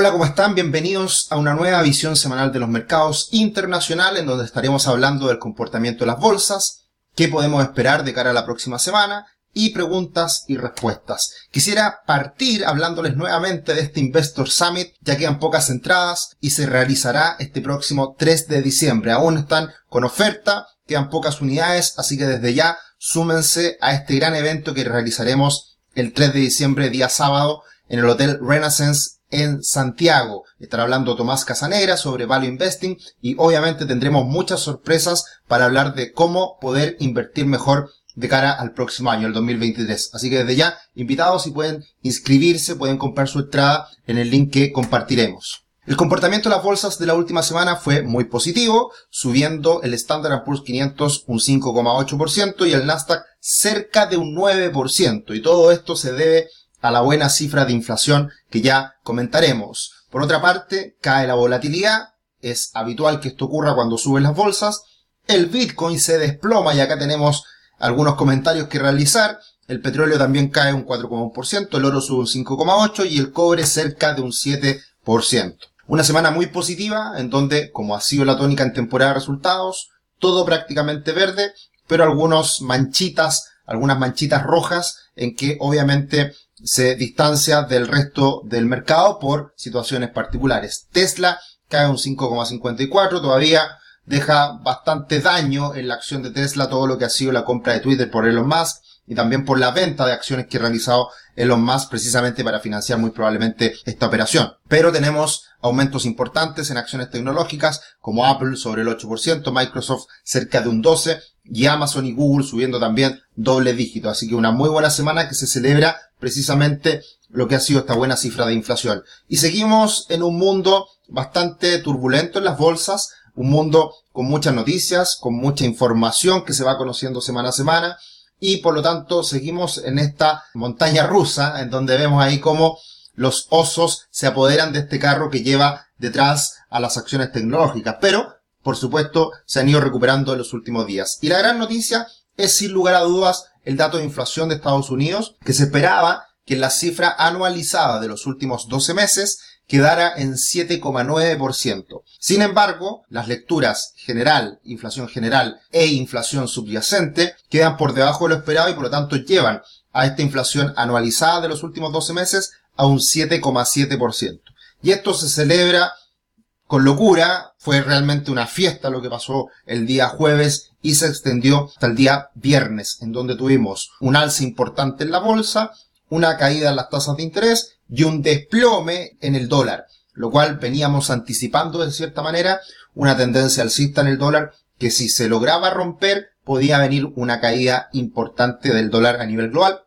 Hola, ¿cómo están? Bienvenidos a una nueva visión semanal de los mercados internacionales en donde estaremos hablando del comportamiento de las bolsas, qué podemos esperar de cara a la próxima semana y preguntas y respuestas. Quisiera partir hablándoles nuevamente de este Investor Summit, ya quedan pocas entradas y se realizará este próximo 3 de diciembre. Aún están con oferta, quedan pocas unidades, así que desde ya súmense a este gran evento que realizaremos el 3 de diciembre, día sábado, en el Hotel Renaissance en Santiago. Estará hablando Tomás Casanegra sobre Value Investing y obviamente tendremos muchas sorpresas para hablar de cómo poder invertir mejor de cara al próximo año, el 2023. Así que desde ya, invitados y pueden inscribirse, pueden comprar su entrada en el link que compartiremos. El comportamiento de las bolsas de la última semana fue muy positivo, subiendo el Standard Poor's 500 un 5,8% y el Nasdaq cerca de un 9%. Y todo esto se debe a la buena cifra de inflación que ya comentaremos. Por otra parte, cae la volatilidad, es habitual que esto ocurra cuando suben las bolsas, el Bitcoin se desploma y acá tenemos algunos comentarios que realizar, el petróleo también cae un 4,1%, el oro sube un 5,8% y el cobre cerca de un 7%. Una semana muy positiva en donde, como ha sido la tónica en temporada de resultados, todo prácticamente verde, pero algunos manchitas, algunas manchitas rojas en que obviamente se distancia del resto del mercado por situaciones particulares. Tesla cae un 5,54, todavía deja bastante daño en la acción de Tesla todo lo que ha sido la compra de Twitter por Elon Musk y también por la venta de acciones que ha realizado Elon Musk precisamente para financiar muy probablemente esta operación. Pero tenemos aumentos importantes en acciones tecnológicas como Apple sobre el 8%, Microsoft cerca de un 12% y Amazon y Google subiendo también doble dígito. Así que una muy buena semana que se celebra precisamente lo que ha sido esta buena cifra de inflación. Y seguimos en un mundo bastante turbulento en las bolsas, un mundo con muchas noticias, con mucha información que se va conociendo semana a semana y por lo tanto seguimos en esta montaña rusa en donde vemos ahí cómo los osos se apoderan de este carro que lleva detrás a las acciones tecnológicas, pero por supuesto se han ido recuperando en los últimos días. Y la gran noticia es sin lugar a dudas el dato de inflación de Estados Unidos, que se esperaba que la cifra anualizada de los últimos 12 meses quedara en 7,9%. Sin embargo, las lecturas general, inflación general e inflación subyacente quedan por debajo de lo esperado y por lo tanto llevan a esta inflación anualizada de los últimos 12 meses a un 7,7%. Y esto se celebra con locura, fue realmente una fiesta lo que pasó el día jueves y se extendió hasta el día viernes, en donde tuvimos un alza importante en la bolsa, una caída en las tasas de interés y un desplome en el dólar, lo cual veníamos anticipando de cierta manera una tendencia alcista en el dólar que si se lograba romper podía venir una caída importante del dólar a nivel global.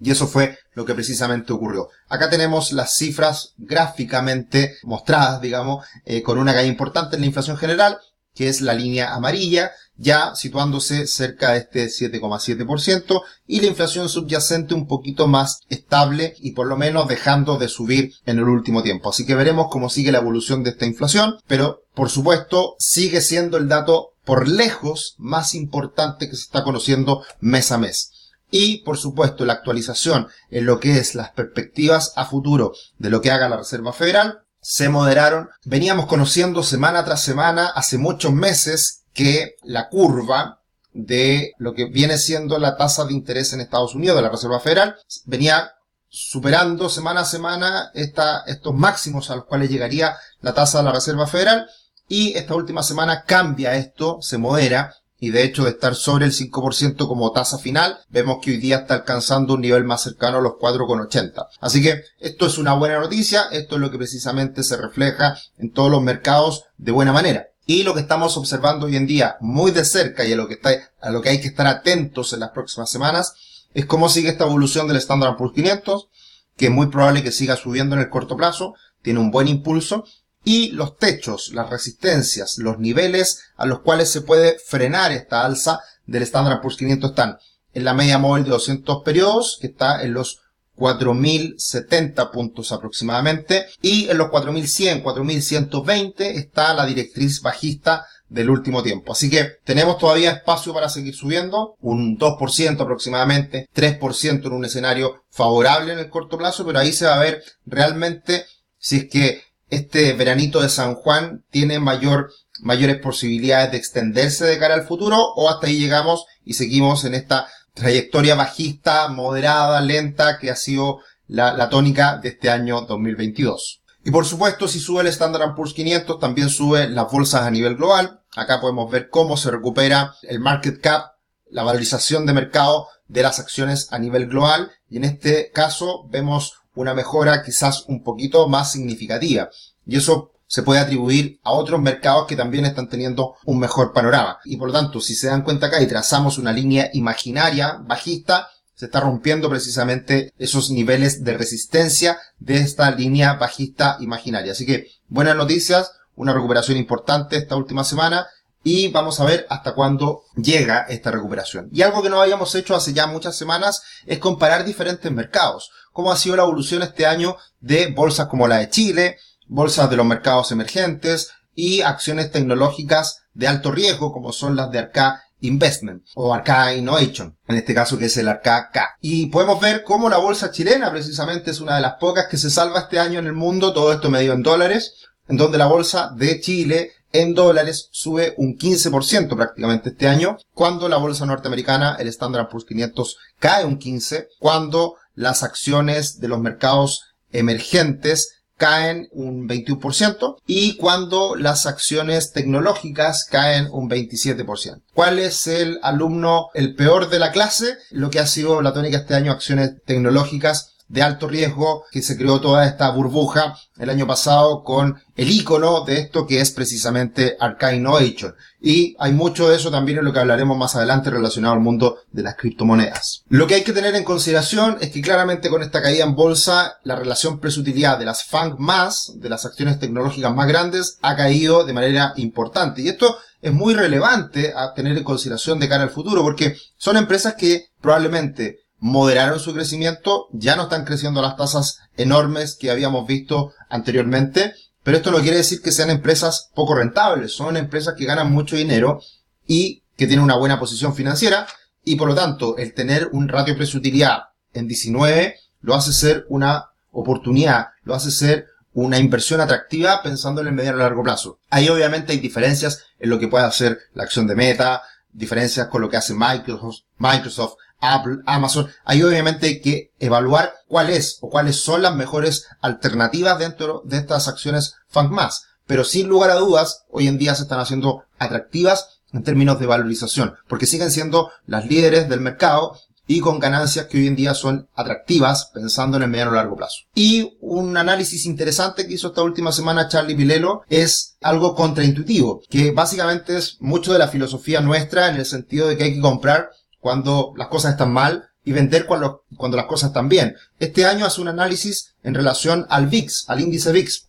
Y eso fue lo que precisamente ocurrió. Acá tenemos las cifras gráficamente mostradas, digamos, eh, con una caída importante en la inflación general, que es la línea amarilla, ya situándose cerca de este 7,7%, y la inflación subyacente un poquito más estable y por lo menos dejando de subir en el último tiempo. Así que veremos cómo sigue la evolución de esta inflación, pero por supuesto sigue siendo el dato por lejos más importante que se está conociendo mes a mes y, por supuesto, la actualización en lo que es las perspectivas a futuro de lo que haga la Reserva Federal, se moderaron. Veníamos conociendo semana tras semana, hace muchos meses, que la curva de lo que viene siendo la tasa de interés en Estados Unidos de la Reserva Federal venía superando semana a semana estos máximos a los cuales llegaría la tasa de la Reserva Federal y esta última semana cambia esto, se modera y de hecho de estar sobre el 5% como tasa final, vemos que hoy día está alcanzando un nivel más cercano a los 4,80. Así que esto es una buena noticia, esto es lo que precisamente se refleja en todos los mercados de buena manera. Y lo que estamos observando hoy en día muy de cerca y a lo que, está, a lo que hay que estar atentos en las próximas semanas es cómo sigue esta evolución del Standard Poor's 500, que es muy probable que siga subiendo en el corto plazo, tiene un buen impulso y los techos, las resistencias, los niveles a los cuales se puede frenar esta alza del Standard Poor's 500 están en la media móvil de 200 periodos, que está en los 4.070 puntos aproximadamente, y en los 4.100, 4.120 está la directriz bajista del último tiempo. Así que tenemos todavía espacio para seguir subiendo, un 2% aproximadamente, 3% en un escenario favorable en el corto plazo, pero ahí se va a ver realmente si es que este veranito de San Juan tiene mayor, mayores posibilidades de extenderse de cara al futuro o hasta ahí llegamos y seguimos en esta trayectoria bajista, moderada, lenta que ha sido la, tónica de este año 2022. Y por supuesto, si sube el Standard Poor's 500, también sube las bolsas a nivel global. Acá podemos ver cómo se recupera el market cap, la valorización de mercado de las acciones a nivel global. Y en este caso vemos una mejora quizás un poquito más significativa. Y eso se puede atribuir a otros mercados que también están teniendo un mejor panorama. Y por lo tanto, si se dan cuenta acá y trazamos una línea imaginaria bajista, se está rompiendo precisamente esos niveles de resistencia de esta línea bajista imaginaria. Así que buenas noticias, una recuperación importante esta última semana y vamos a ver hasta cuándo llega esta recuperación. Y algo que no habíamos hecho hace ya muchas semanas es comparar diferentes mercados. Cómo ha sido la evolución este año de bolsas como la de Chile, bolsas de los mercados emergentes y acciones tecnológicas de alto riesgo como son las de Arca Investment o Arca Innovation, en este caso que es el Arca K. Y podemos ver cómo la bolsa chilena precisamente es una de las pocas que se salva este año en el mundo, todo esto medio en dólares, en donde la bolsa de Chile en dólares sube un 15% prácticamente este año, cuando la bolsa norteamericana, el Standard Poor's 500, cae un 15%, cuando las acciones de los mercados emergentes caen un 21% y cuando las acciones tecnológicas caen un 27%. ¿Cuál es el alumno el peor de la clase? Lo que ha sido la tónica este año, acciones tecnológicas de alto riesgo que se creó toda esta burbuja el año pasado con el icono de esto que es precisamente Arcane Innovation. Y hay mucho de eso también en lo que hablaremos más adelante relacionado al mundo de las criptomonedas. Lo que hay que tener en consideración es que claramente con esta caída en bolsa, la relación presutilidad de las FANG más, de las acciones tecnológicas más grandes, ha caído de manera importante. Y esto es muy relevante a tener en consideración de cara al futuro porque son empresas que probablemente moderaron su crecimiento, ya no están creciendo las tasas enormes que habíamos visto anteriormente, pero esto no quiere decir que sean empresas poco rentables, son empresas que ganan mucho dinero y que tienen una buena posición financiera y por lo tanto el tener un ratio precio-utilidad en 19 lo hace ser una oportunidad, lo hace ser una inversión atractiva pensando en el mediano y largo plazo. Ahí obviamente hay diferencias en lo que puede hacer la acción de Meta, diferencias con lo que hace Microsoft, Microsoft Amazon, ahí obviamente hay que evaluar cuál es o cuáles son las mejores alternativas dentro de estas acciones más. Pero sin lugar a dudas, hoy en día se están haciendo atractivas en términos de valorización, porque siguen siendo las líderes del mercado y con ganancias que hoy en día son atractivas pensando en el mediano y largo plazo. Y un análisis interesante que hizo esta última semana Charlie Pilelo es algo contraintuitivo, que básicamente es mucho de la filosofía nuestra en el sentido de que hay que comprar cuando las cosas están mal y vender cuando, cuando las cosas están bien. Este año hace un análisis en relación al VIX, al índice VIX.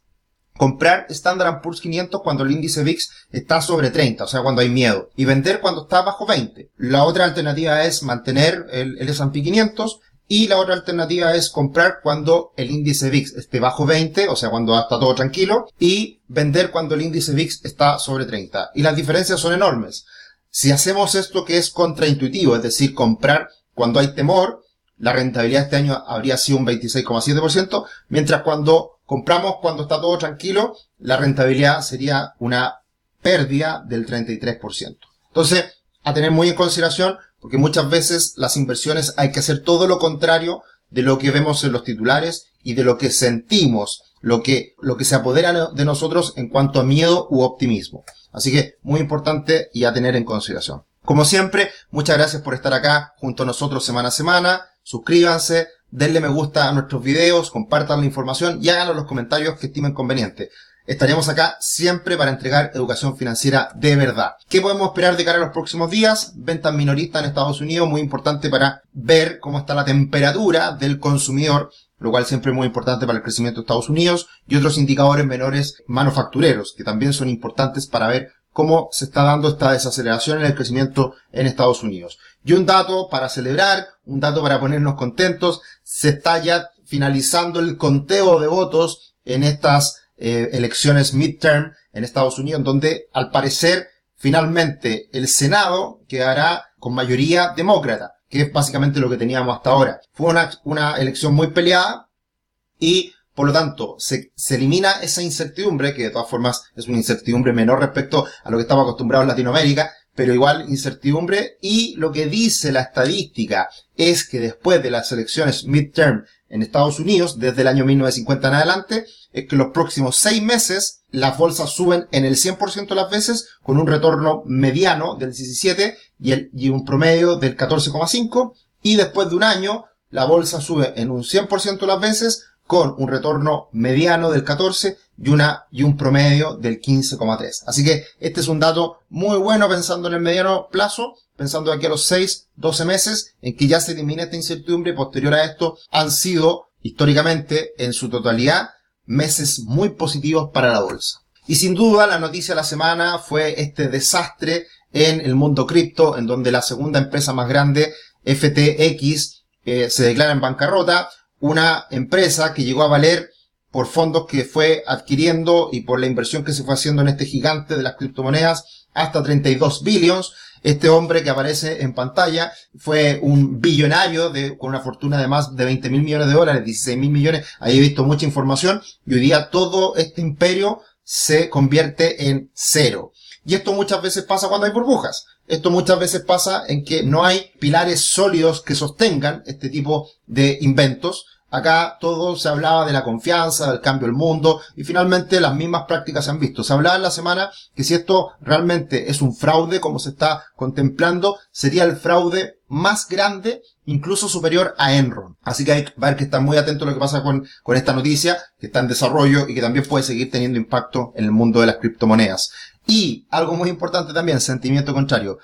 Comprar Standard Poor's 500 cuando el índice VIX está sobre 30, o sea, cuando hay miedo. Y vender cuando está bajo 20. La otra alternativa es mantener el, el S&P 500 y la otra alternativa es comprar cuando el índice VIX esté bajo 20, o sea, cuando está todo tranquilo, y vender cuando el índice VIX está sobre 30. Y las diferencias son enormes. Si hacemos esto que es contraintuitivo, es decir, comprar cuando hay temor, la rentabilidad este año habría sido un 26,7%, mientras cuando compramos cuando está todo tranquilo, la rentabilidad sería una pérdida del 33%. Entonces, a tener muy en consideración, porque muchas veces las inversiones hay que hacer todo lo contrario de lo que vemos en los titulares y de lo que sentimos, lo que, lo que se apodera de nosotros en cuanto a miedo u optimismo. Así que muy importante y a tener en consideración. Como siempre, muchas gracias por estar acá junto a nosotros semana a semana. Suscríbanse, denle me gusta a nuestros videos, compartan la información y háganos los comentarios que estimen conveniente. Estaremos acá siempre para entregar educación financiera de verdad. ¿Qué podemos esperar de cara a los próximos días? Ventas minoristas en Estados Unidos, muy importante para ver cómo está la temperatura del consumidor lo cual siempre es muy importante para el crecimiento de Estados Unidos, y otros indicadores menores manufactureros, que también son importantes para ver cómo se está dando esta desaceleración en el crecimiento en Estados Unidos. Y un dato para celebrar, un dato para ponernos contentos, se está ya finalizando el conteo de votos en estas eh, elecciones midterm en Estados Unidos, donde al parecer finalmente el Senado quedará con mayoría demócrata que es básicamente lo que teníamos hasta ahora. Fue una, una elección muy peleada y Por lo tanto, se, se, elimina esa incertidumbre, que de todas formas es una incertidumbre menor respecto a lo que estamos acostumbrados en Latinoamérica, pero igual incertidumbre. Y lo que dice la estadística es que después de las elecciones midterm en Estados Unidos, desde el año 1950 en adelante, es que los próximos seis meses las bolsas suben en el 100% de las veces, con un retorno mediano del 17 y, un promedio del 14,5, y después de un año la bolsa sube en un 100% de las veces, con un retorno mediano del 14 y una, y un promedio del 15,3. Así que este es un dato muy bueno pensando en el mediano plazo, pensando aquí a los 6, 12 meses, en que ya se elimina esta incertidumbre y posterior a esto han sido, históricamente, en su totalidad, meses muy positivos para la bolsa. Y sin duda la noticia de la semana fue este desastre en el mundo cripto, en donde la segunda empresa más grande, FTX, eh, se declara en bancarrota, una empresa que llegó a valer por fondos que fue adquiriendo y por la inversión que se fue haciendo en este gigante de las criptomonedas hasta 32 billions. Este hombre que aparece en pantalla fue un billonario de, con una fortuna de más de 20 mil millones de dólares, 16 mil millones. Ahí he visto mucha información y hoy día todo este imperio se convierte en cero. Y esto muchas veces pasa cuando hay burbujas. Esto muchas veces pasa en que no hay pilares sólidos que sostengan este tipo de inventos. Acá todo se hablaba de la confianza, del cambio del mundo, y finalmente las mismas prácticas se han visto. Se hablaba en la semana que si esto realmente es un fraude, como se está contemplando, sería el fraude más grande, incluso superior a Enron. Así que hay que que estar muy atento a lo que pasa con, con esta noticia, que está en desarrollo y que también puede seguir teniendo impacto en el mundo de las criptomonedas. Y algo muy importante también, sentimiento contrario.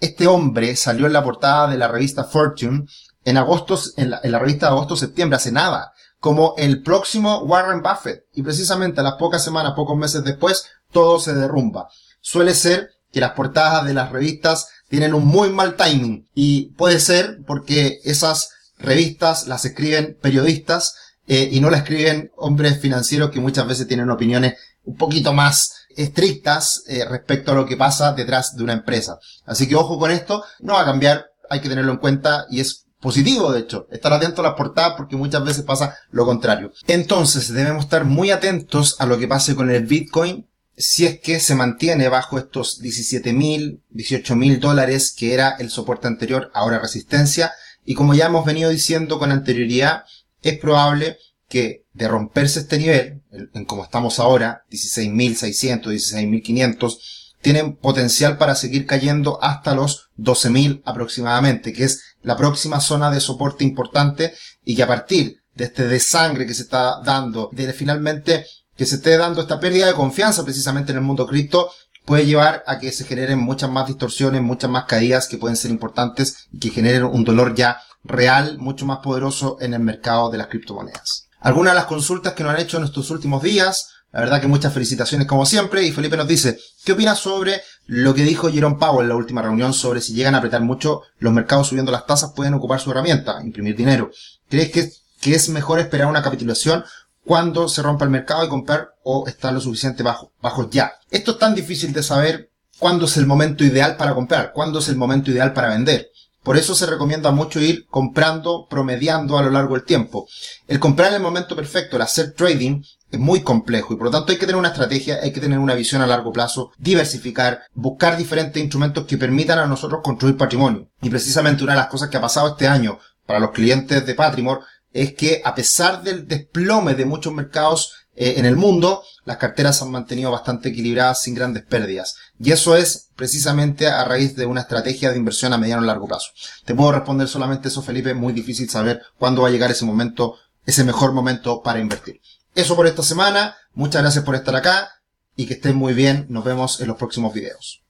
Este hombre salió en la portada de la revista Fortune en agosto, en la, en la revista de agosto-septiembre, hace nada, como el próximo Warren Buffett. Y precisamente a las pocas semanas, pocos meses después, todo se derrumba. Suele ser que las portadas de las revistas tienen un muy mal timing. Y puede ser porque esas revistas las escriben periodistas eh, y no las escriben hombres financieros que muchas veces tienen opiniones un poquito más estrictas eh, respecto a lo que pasa detrás de una empresa. Así que ojo con esto, no va a cambiar, hay que tenerlo en cuenta y es positivo, de hecho, estar atento a las portadas porque muchas veces pasa lo contrario. Entonces, debemos estar muy atentos a lo que pase con el Bitcoin si es que se mantiene bajo estos 17 mil, 18 mil dólares que era el soporte anterior, ahora resistencia. Y como ya hemos venido diciendo con anterioridad, es probable que de romperse este nivel, en como estamos ahora, 16.600, 16.500, tienen potencial para seguir cayendo hasta los 12.000 aproximadamente, que es la próxima zona de soporte importante y que a partir de este desangre que se está dando, de finalmente que se esté dando esta pérdida de confianza precisamente en el mundo cripto, puede llevar a que se generen muchas más distorsiones, muchas más caídas que pueden ser importantes y que generen un dolor ya real, mucho más poderoso en el mercado de las criptomonedas algunas de las consultas que nos han hecho en estos últimos días. La verdad que muchas felicitaciones como siempre. Y Felipe nos dice, ¿qué opinas sobre lo que dijo Jerome Powell en la última reunión sobre si llegan a apretar mucho los mercados subiendo las tasas pueden ocupar su herramienta, imprimir dinero? ¿Crees que, que es mejor esperar una capitulación cuando se rompa el mercado y comprar o estar lo suficiente bajo, bajo ya? Esto es tan difícil de saber cuándo es el momento ideal para comprar, cuándo es el momento ideal para vender. Por eso se recomienda mucho ir comprando, promediando a lo largo del tiempo. El comprar en el momento perfecto, el hacer trading, es muy complejo y por lo tanto hay que tener una estrategia, hay que tener una visión a largo plazo, diversificar, buscar diferentes instrumentos que permitan a nosotros construir patrimonio. Y precisamente una de las cosas que ha pasado este año para los clientes de Patrimor es que a pesar del desplome de muchos mercados eh, en el mundo, las carteras se han mantenido bastante equilibradas sin grandes pérdidas. Y eso es precisamente a raíz de una estrategia de inversión a mediano y largo plazo. Te puedo responder solamente eso, Felipe. Muy difícil saber cuándo va a llegar ese momento, ese mejor momento para invertir. Eso por esta semana. Muchas gracias por estar acá y que estén muy bien. Nos vemos en los próximos videos.